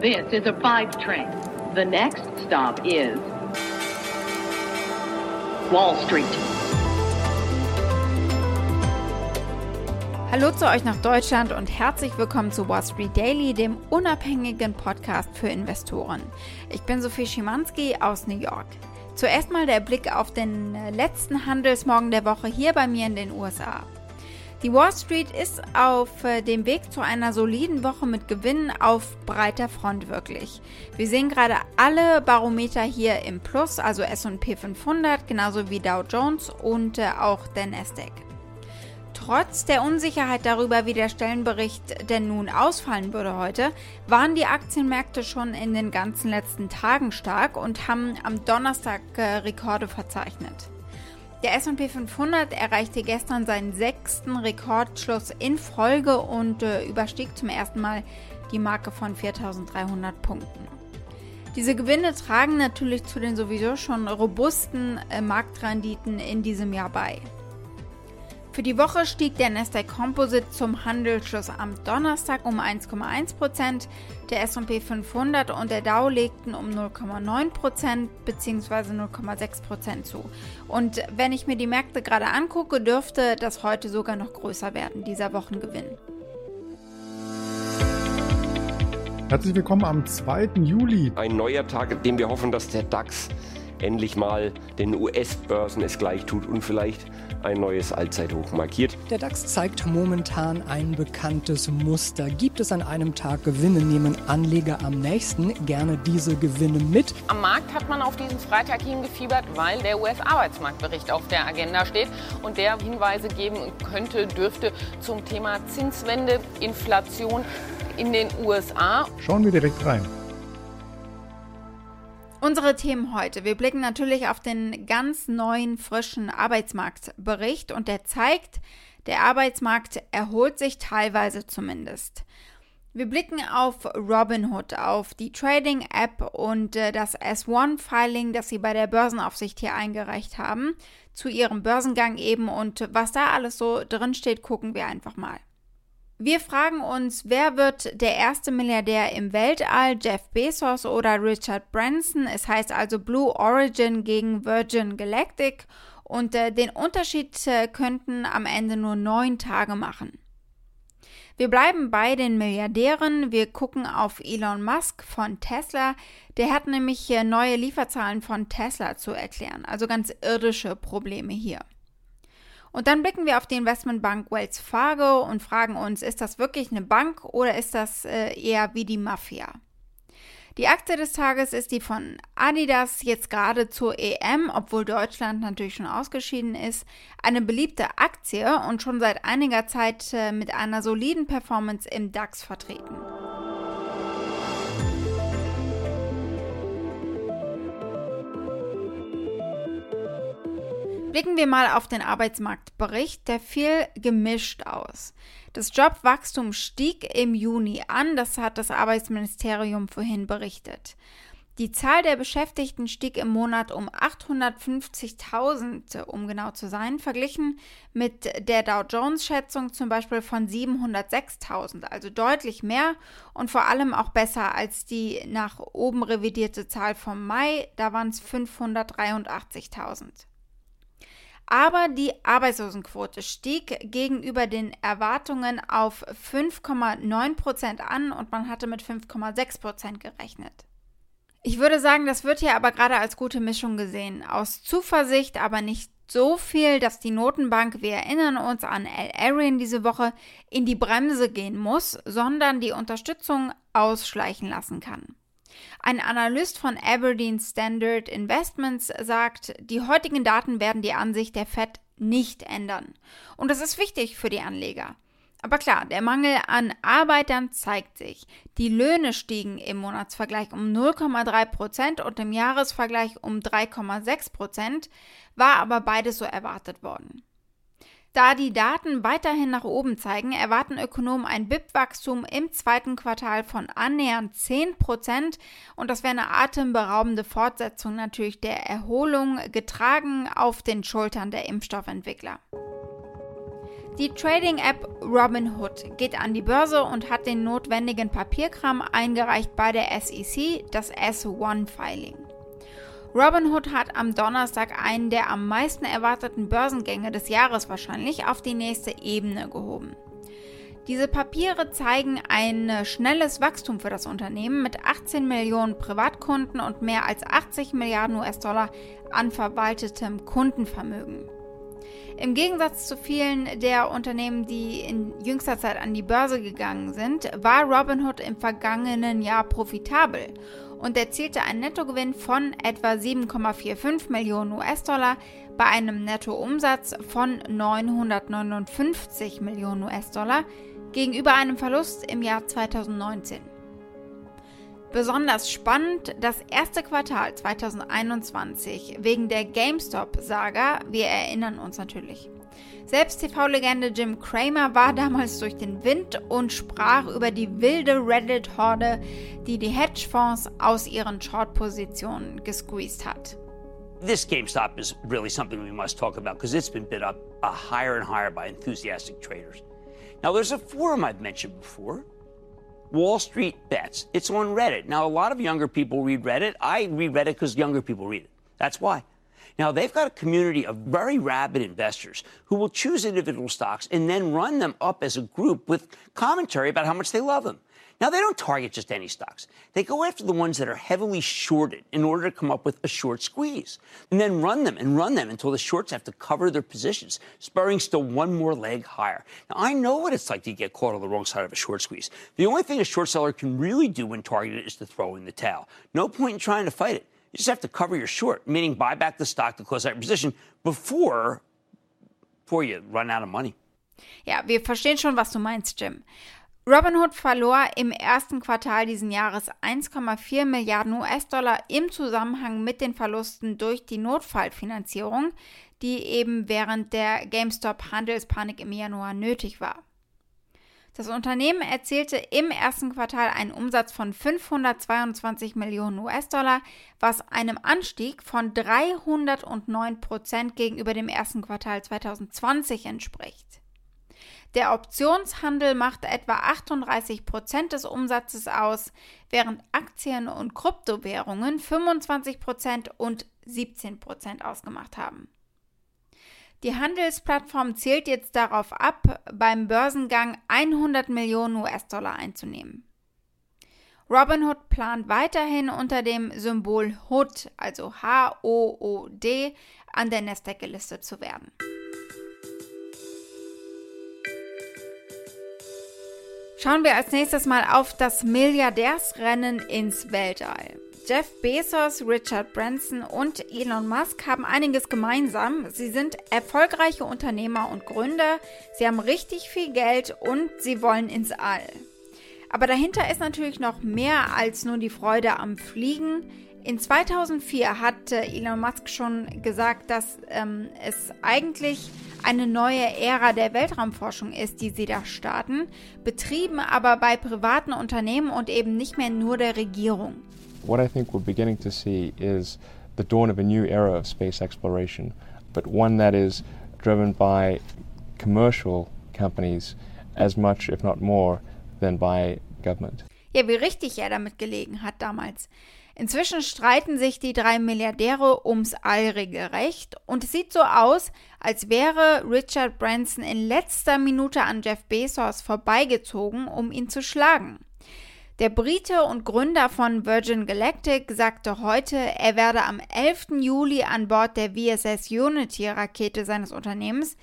This is a five train. The next stop is Wall Street. Hallo zu euch nach Deutschland und herzlich willkommen zu Wall Street Daily, dem unabhängigen Podcast für Investoren. Ich bin Sophie Schimanski aus New York. Zuerst mal der Blick auf den letzten Handelsmorgen der Woche hier bei mir in den USA. Die Wall Street ist auf äh, dem Weg zu einer soliden Woche mit Gewinnen auf breiter Front wirklich. Wir sehen gerade alle Barometer hier im Plus, also S&P 500, genauso wie Dow Jones und äh, auch der Nasdaq. Trotz der Unsicherheit darüber, wie der Stellenbericht denn nun ausfallen würde heute, waren die Aktienmärkte schon in den ganzen letzten Tagen stark und haben am Donnerstag äh, Rekorde verzeichnet. Der SP 500 erreichte gestern seinen sechsten Rekordschluss in Folge und äh, überstieg zum ersten Mal die Marke von 4300 Punkten. Diese Gewinne tragen natürlich zu den sowieso schon robusten äh, Marktrenditen in diesem Jahr bei. Für die Woche stieg der Nasdaq Composite zum Handelsschluss am Donnerstag um 1,1%, der S&P 500 und der Dow legten um 0,9% bzw. 0,6% zu. Und wenn ich mir die Märkte gerade angucke, dürfte das heute sogar noch größer werden, dieser Wochengewinn. Herzlich willkommen am 2. Juli. Ein neuer Tag, in dem wir hoffen, dass der DAX endlich mal den US-Börsen es gleich tut und vielleicht ein neues Allzeithoch markiert. Der DAX zeigt momentan ein bekanntes Muster. Gibt es an einem Tag Gewinne, nehmen Anleger am nächsten gerne diese Gewinne mit. Am Markt hat man auf diesen Freitag hingefiebert, weil der US-Arbeitsmarktbericht auf der Agenda steht und der Hinweise geben könnte, dürfte zum Thema Zinswende, Inflation in den USA. Schauen wir direkt rein. Unsere Themen heute. Wir blicken natürlich auf den ganz neuen, frischen Arbeitsmarktbericht und der zeigt, der Arbeitsmarkt erholt sich teilweise zumindest. Wir blicken auf Robinhood, auf die Trading-App und äh, das S1-Filing, das sie bei der Börsenaufsicht hier eingereicht haben, zu ihrem Börsengang eben und was da alles so drin steht, gucken wir einfach mal. Wir fragen uns, wer wird der erste Milliardär im Weltall, Jeff Bezos oder Richard Branson? Es heißt also Blue Origin gegen Virgin Galactic und äh, den Unterschied äh, könnten am Ende nur neun Tage machen. Wir bleiben bei den Milliardären. Wir gucken auf Elon Musk von Tesla. Der hat nämlich äh, neue Lieferzahlen von Tesla zu erklären, also ganz irdische Probleme hier. Und dann blicken wir auf die Investmentbank Wells Fargo und fragen uns, ist das wirklich eine Bank oder ist das äh, eher wie die Mafia? Die Aktie des Tages ist die von Adidas, jetzt gerade zur EM, obwohl Deutschland natürlich schon ausgeschieden ist, eine beliebte Aktie und schon seit einiger Zeit äh, mit einer soliden Performance im DAX vertreten. Blicken wir mal auf den Arbeitsmarktbericht, der fiel gemischt aus. Das Jobwachstum stieg im Juni an, das hat das Arbeitsministerium vorhin berichtet. Die Zahl der Beschäftigten stieg im Monat um 850.000, um genau zu sein, verglichen mit der Dow Jones-Schätzung zum Beispiel von 706.000, also deutlich mehr und vor allem auch besser als die nach oben revidierte Zahl vom Mai, da waren es 583.000. Aber die Arbeitslosenquote stieg gegenüber den Erwartungen auf 5,9 Prozent an und man hatte mit 5,6 Prozent gerechnet. Ich würde sagen, das wird hier aber gerade als gute Mischung gesehen. Aus Zuversicht, aber nicht so viel, dass die Notenbank, wir erinnern uns an Al Arian diese Woche, in die Bremse gehen muss, sondern die Unterstützung ausschleichen lassen kann. Ein Analyst von Aberdeen Standard Investments sagt, die heutigen Daten werden die Ansicht der Fed nicht ändern. Und das ist wichtig für die Anleger. Aber klar, der Mangel an Arbeitern zeigt sich. Die Löhne stiegen im Monatsvergleich um 0,3 Prozent und im Jahresvergleich um 3,6 Prozent, war aber beides so erwartet worden. Da die Daten weiterhin nach oben zeigen, erwarten Ökonomen ein BIP-Wachstum im zweiten Quartal von annähernd 10 Prozent und das wäre eine atemberaubende Fortsetzung natürlich der Erholung, getragen auf den Schultern der Impfstoffentwickler. Die Trading-App Robinhood geht an die Börse und hat den notwendigen Papierkram eingereicht bei der SEC, das S1-Filing. Robinhood hat am Donnerstag einen der am meisten erwarteten Börsengänge des Jahres wahrscheinlich auf die nächste Ebene gehoben. Diese Papiere zeigen ein schnelles Wachstum für das Unternehmen mit 18 Millionen Privatkunden und mehr als 80 Milliarden US-Dollar an verwaltetem Kundenvermögen. Im Gegensatz zu vielen der Unternehmen, die in jüngster Zeit an die Börse gegangen sind, war Robinhood im vergangenen Jahr profitabel und erzielte einen Nettogewinn von etwa 7,45 Millionen US-Dollar bei einem Nettoumsatz von 959 Millionen US-Dollar gegenüber einem Verlust im Jahr 2019. Besonders spannend das erste Quartal 2021 wegen der GameStop-Saga, wir erinnern uns natürlich. Selbst TV-Legende Jim Cramer war damals durch den Wind und sprach über die wilde Reddit-Horde, die die Hedgefonds aus ihren Short-Positionen gesqueezed hat. This GameStop is really something we must talk about because it's been bid up uh, higher and higher by enthusiastic traders. Now, there's a forum I've mentioned before. Wall Street Bets. It's on Reddit. Now, a lot of younger people read Reddit. I read Reddit because younger people read it. That's why. Now, they've got a community of very rabid investors who will choose individual stocks and then run them up as a group with commentary about how much they love them. Now, they don't target just any stocks. They go after the ones that are heavily shorted in order to come up with a short squeeze, and then run them and run them until the shorts have to cover their positions, spurring still one more leg higher. Now, I know what it's like to get caught on the wrong side of a short squeeze. The only thing a short seller can really do when targeted is to throw in the towel. No point in trying to fight it. You just have to cover your short, meaning buy back the stock to close out your position before, before you run out of money. Ja, wir verstehen schon, was du meinst, Jim. Robinhood verlor im ersten Quartal diesen Jahres 1,4 Milliarden US-Dollar im Zusammenhang mit den Verlusten durch die Notfallfinanzierung, die eben während der GameStop-Handelspanik im Januar nötig war. Das Unternehmen erzielte im ersten Quartal einen Umsatz von 522 Millionen US-Dollar, was einem Anstieg von 309 Prozent gegenüber dem ersten Quartal 2020 entspricht. Der Optionshandel macht etwa 38 Prozent des Umsatzes aus, während Aktien und Kryptowährungen 25 Prozent und 17 Prozent ausgemacht haben. Die Handelsplattform zielt jetzt darauf ab, beim Börsengang 100 Millionen US-Dollar einzunehmen. Robinhood plant weiterhin unter dem Symbol HOOD, also H-O-O-D, an der Nasdaq gelistet zu werden. Schauen wir als nächstes mal auf das Milliardärsrennen ins Weltall. Jeff Bezos, Richard Branson und Elon Musk haben einiges gemeinsam. Sie sind erfolgreiche Unternehmer und Gründer, sie haben richtig viel Geld und sie wollen ins All. Aber dahinter ist natürlich noch mehr als nur die Freude am Fliegen. In 2004 hat Elon Musk schon gesagt, dass ähm, es eigentlich eine neue Ära der Weltraumforschung ist, die sie da starten, betrieben aber bei privaten Unternehmen und eben nicht mehr nur der Regierung. What I think we're beginning to see is the dawn of a new era of space exploration, but one that is driven by commercial companies as much, if not more, than by government. Ja, wie richtig er damit gelegen hat damals. Inzwischen streiten sich die drei Milliardäre ums All regelrecht und es sieht so aus, als wäre Richard Branson in letzter Minute an Jeff Bezos vorbeigezogen, um ihn zu schlagen. Der Brite und Gründer von Virgin Galactic sagte heute, er werde am 11. Juli an Bord der VSS Unity Rakete seines Unternehmens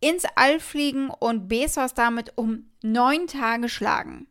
ins All fliegen und Bezos damit um neun Tage schlagen.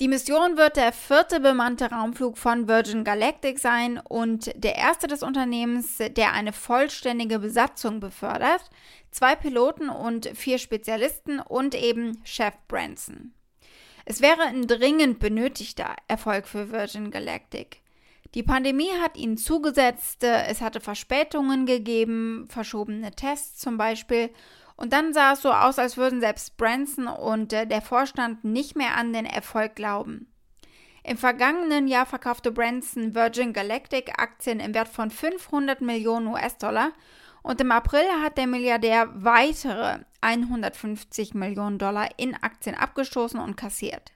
Die Mission wird der vierte bemannte Raumflug von Virgin Galactic sein und der erste des Unternehmens, der eine vollständige Besatzung befördert. Zwei Piloten und vier Spezialisten und eben Chef Branson. Es wäre ein dringend benötigter Erfolg für Virgin Galactic. Die Pandemie hat ihnen zugesetzt, es hatte Verspätungen gegeben, verschobene Tests zum Beispiel und dann sah es so aus, als würden selbst Branson und äh, der Vorstand nicht mehr an den Erfolg glauben. Im vergangenen Jahr verkaufte Branson Virgin Galactic Aktien im Wert von 500 Millionen US-Dollar Und im April hat der Milliardär weitere 150 Millionen Dollar in Aktien abgestoßen und kassiert.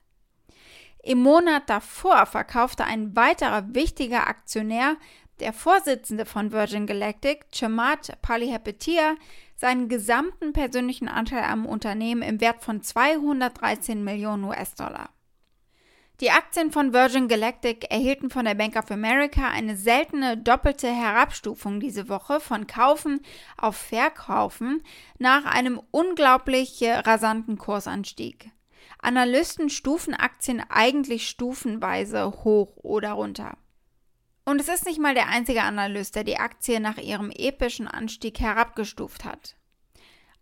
Im Monat davor verkaufte ein weiterer wichtiger Aktionär, der Vorsitzende von Virgin Galactic, Chamath Palihapitiya, seinen gesamten persönlichen Anteil am Unternehmen im Wert von 213 Millionen US-Dollar. Die Aktien von Virgin Galactic erhielten von der Bank of America eine seltene doppelte Herabstufung diese Woche von Kaufen auf Verkaufen nach einem unglaublich rasanten Kursanstieg. Analysten stufen Aktien eigentlich stufenweise hoch oder runter. Und es ist nicht mal der einzige Analyst, der die Aktie nach ihrem epischen Anstieg herabgestuft hat.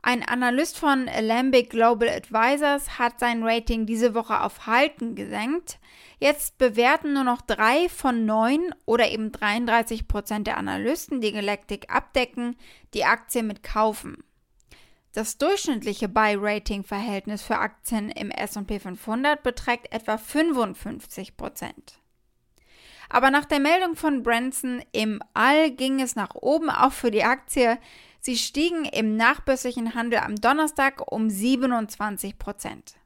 Ein Analyst von Alembic Global Advisors hat sein Rating diese Woche auf Halten gesenkt. Jetzt bewerten nur noch drei von neun oder eben 33 Prozent der Analysten, die Galactic abdecken, die Aktie mit Kaufen. Das durchschnittliche Buy-Rating-Verhältnis für Aktien im SP 500 beträgt etwa 55 Prozent. Aber nach der Meldung von Branson im All ging es nach oben, auch für die Aktie. Sie stiegen im nachbörslichen Handel am Donnerstag um 27 Prozent.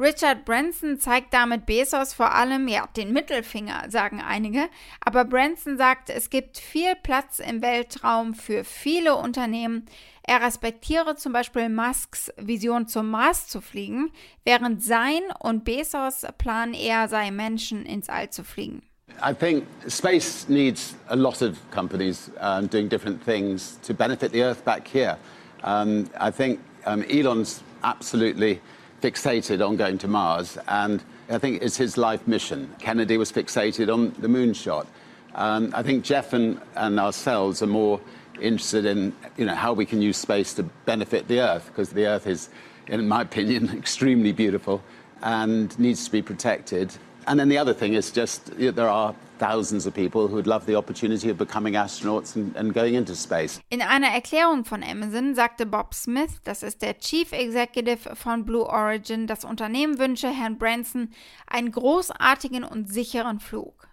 Richard Branson zeigt damit Bezos vor allem ja den Mittelfinger, sagen einige, aber Branson sagt, es gibt viel Platz im Weltraum für viele Unternehmen. Er respektiere zum Beispiel Musks Vision zum Mars zu fliegen, während sein und Bezos Plan eher sei, Menschen ins All zu fliegen. I think space needs a lot of companies um, doing different things to benefit the Earth back here. Um, I think um, Elon's absolutely fixated on going to Mars, and I think it's his life mission. Kennedy was fixated on the moonshot. Um, I think Jeff and, and ourselves are more interested in you know, how we can use space to benefit the Earth, because the Earth is, in my opinion, extremely beautiful and needs to be protected. And then the other thing is just you know, there are thousands of people who'd love the opportunity of becoming astronauts and, and going into space. In einer Erklärung von Amazon sagte Bob Smith, das ist der Chief Executive von Blue Origin, das Unternehmen wünsche Herrn Branson einen großartigen und sicheren Flug.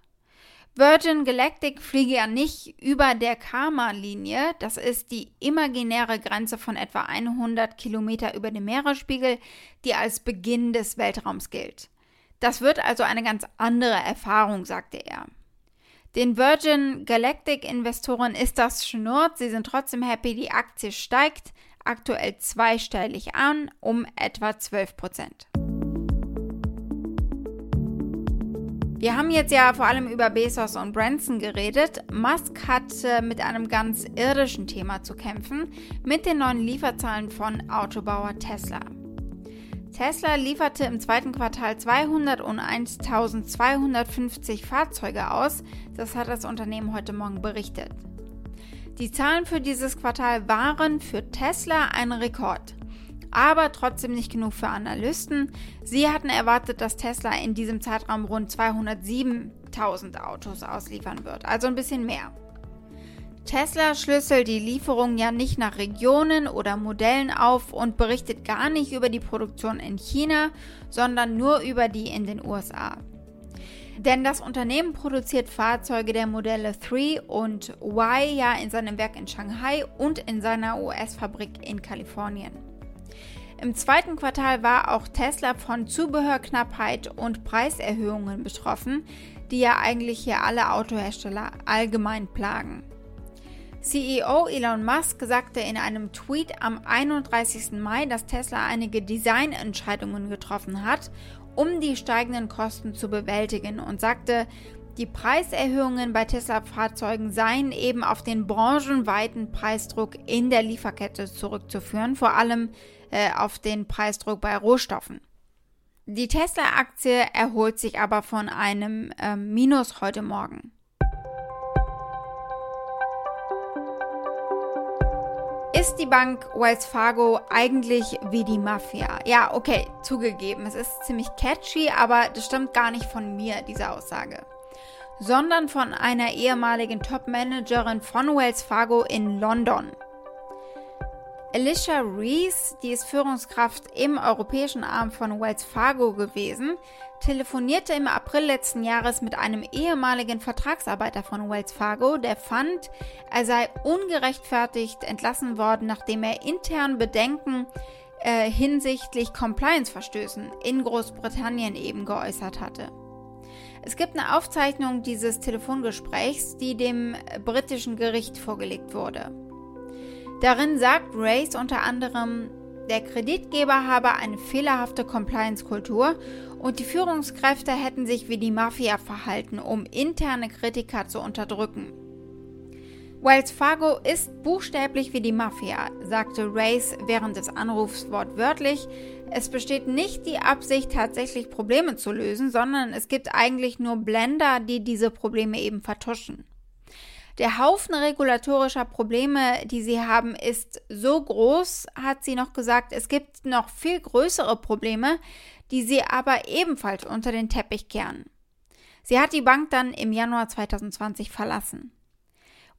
Virgin Galactic fliege ja nicht über der Karma-Linie, das ist die imaginäre Grenze von etwa 100 Kilometer über dem Meeresspiegel, die als Beginn des Weltraums gilt. Das wird also eine ganz andere Erfahrung, sagte er. Den Virgin Galactic Investoren ist das schnurrt, sie sind trotzdem happy, die Aktie steigt aktuell zweistellig an, um etwa 12 Prozent. Wir haben jetzt ja vor allem über Bezos und Branson geredet. Musk hat äh, mit einem ganz irdischen Thema zu kämpfen, mit den neuen Lieferzahlen von Autobauer Tesla. Tesla lieferte im zweiten Quartal 201.250 Fahrzeuge aus, das hat das Unternehmen heute Morgen berichtet. Die Zahlen für dieses Quartal waren für Tesla ein Rekord, aber trotzdem nicht genug für Analysten. Sie hatten erwartet, dass Tesla in diesem Zeitraum rund 207.000 Autos ausliefern wird, also ein bisschen mehr. Tesla schlüsselt die Lieferungen ja nicht nach Regionen oder Modellen auf und berichtet gar nicht über die Produktion in China, sondern nur über die in den USA. Denn das Unternehmen produziert Fahrzeuge der Modelle 3 und Y ja in seinem Werk in Shanghai und in seiner US-Fabrik in Kalifornien. Im zweiten Quartal war auch Tesla von Zubehörknappheit und Preiserhöhungen betroffen, die ja eigentlich hier alle Autohersteller allgemein plagen. CEO Elon Musk sagte in einem Tweet am 31. Mai, dass Tesla einige Designentscheidungen getroffen hat, um die steigenden Kosten zu bewältigen und sagte, die Preiserhöhungen bei Tesla-Fahrzeugen seien eben auf den branchenweiten Preisdruck in der Lieferkette zurückzuführen, vor allem äh, auf den Preisdruck bei Rohstoffen. Die Tesla-Aktie erholt sich aber von einem äh, Minus heute Morgen. Ist die Bank Wells Fargo eigentlich wie die Mafia? Ja, okay, zugegeben, es ist ziemlich catchy, aber das stammt gar nicht von mir, diese Aussage. Sondern von einer ehemaligen Top-Managerin von Wells Fargo in London. Alicia Rees, die ist Führungskraft im europäischen Arm von Wells Fargo gewesen, telefonierte im April letzten Jahres mit einem ehemaligen Vertragsarbeiter von Wells Fargo, der fand, er sei ungerechtfertigt entlassen worden, nachdem er intern Bedenken äh, hinsichtlich Compliance-Verstößen in Großbritannien eben geäußert hatte. Es gibt eine Aufzeichnung dieses Telefongesprächs, die dem britischen Gericht vorgelegt wurde. Darin sagt Race unter anderem, der Kreditgeber habe eine fehlerhafte Compliance-Kultur und die Führungskräfte hätten sich wie die Mafia verhalten, um interne Kritiker zu unterdrücken. Wells Fargo ist buchstäblich wie die Mafia, sagte Race während des Anrufs wortwörtlich. Es besteht nicht die Absicht, tatsächlich Probleme zu lösen, sondern es gibt eigentlich nur Blender, die diese Probleme eben vertuschen. Der Haufen regulatorischer Probleme, die sie haben, ist so groß, hat sie noch gesagt. Es gibt noch viel größere Probleme, die sie aber ebenfalls unter den Teppich kehren. Sie hat die Bank dann im Januar 2020 verlassen.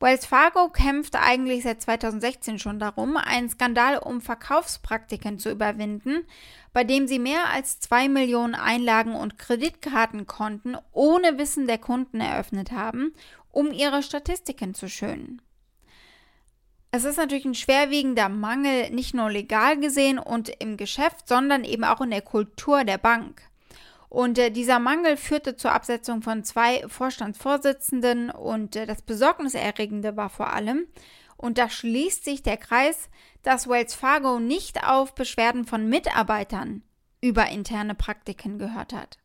Wells Fargo kämpft eigentlich seit 2016 schon darum, einen Skandal um Verkaufspraktiken zu überwinden, bei dem sie mehr als zwei Millionen Einlagen und Kreditkartenkonten ohne Wissen der Kunden eröffnet haben um ihre Statistiken zu schönen. Es ist natürlich ein schwerwiegender Mangel, nicht nur legal gesehen und im Geschäft, sondern eben auch in der Kultur der Bank. Und äh, dieser Mangel führte zur Absetzung von zwei Vorstandsvorsitzenden und äh, das Besorgniserregende war vor allem, und da schließt sich der Kreis, dass Wells Fargo nicht auf Beschwerden von Mitarbeitern über interne Praktiken gehört hat.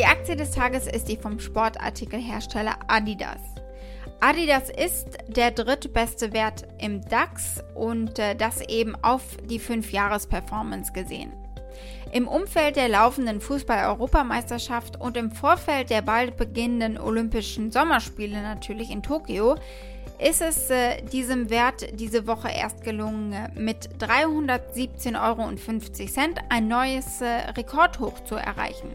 Die Aktie des Tages ist die vom Sportartikelhersteller Adidas. Adidas ist der drittbeste Wert im DAX und äh, das eben auf die 5-Jahres-Performance gesehen. Im Umfeld der laufenden Fußball-Europameisterschaft und im Vorfeld der bald beginnenden Olympischen Sommerspiele natürlich in Tokio ist es äh, diesem Wert diese Woche erst gelungen, äh, mit 317,50 Euro ein neues äh, Rekordhoch zu erreichen.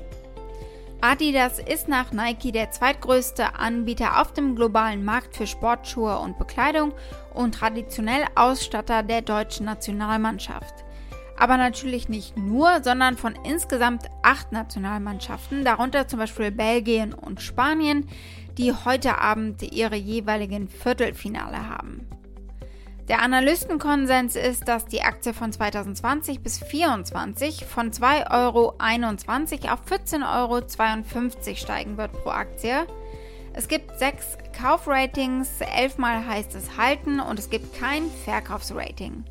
Adidas ist nach Nike der zweitgrößte Anbieter auf dem globalen Markt für Sportschuhe und Bekleidung und traditionell Ausstatter der deutschen Nationalmannschaft. Aber natürlich nicht nur, sondern von insgesamt acht Nationalmannschaften, darunter zum Beispiel Belgien und Spanien, die heute Abend ihre jeweiligen Viertelfinale haben. Der Analystenkonsens ist, dass die Aktie von 2020 bis 2024 von 2,21 Euro auf 14,52 Euro steigen wird pro Aktie. Es gibt sechs Kaufratings, elfmal heißt es halten und es gibt kein Verkaufsrating.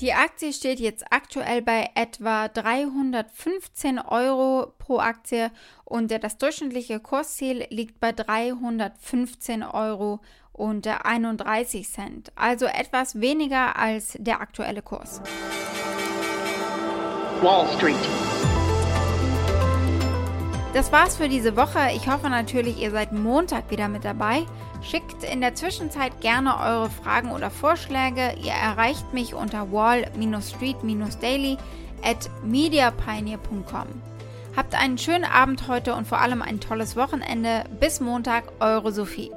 Die Aktie steht jetzt aktuell bei etwa 315 Euro pro Aktie und das durchschnittliche Kursziel liegt bei 315 Euro und 31 Cent, also etwas weniger als der aktuelle Kurs. Wall Street. Das war's für diese Woche. Ich hoffe natürlich, ihr seid Montag wieder mit dabei. Schickt in der Zwischenzeit gerne eure Fragen oder Vorschläge. Ihr erreicht mich unter wall-street-daily at mediapioneer.com. Habt einen schönen Abend heute und vor allem ein tolles Wochenende. Bis Montag, eure Sophie.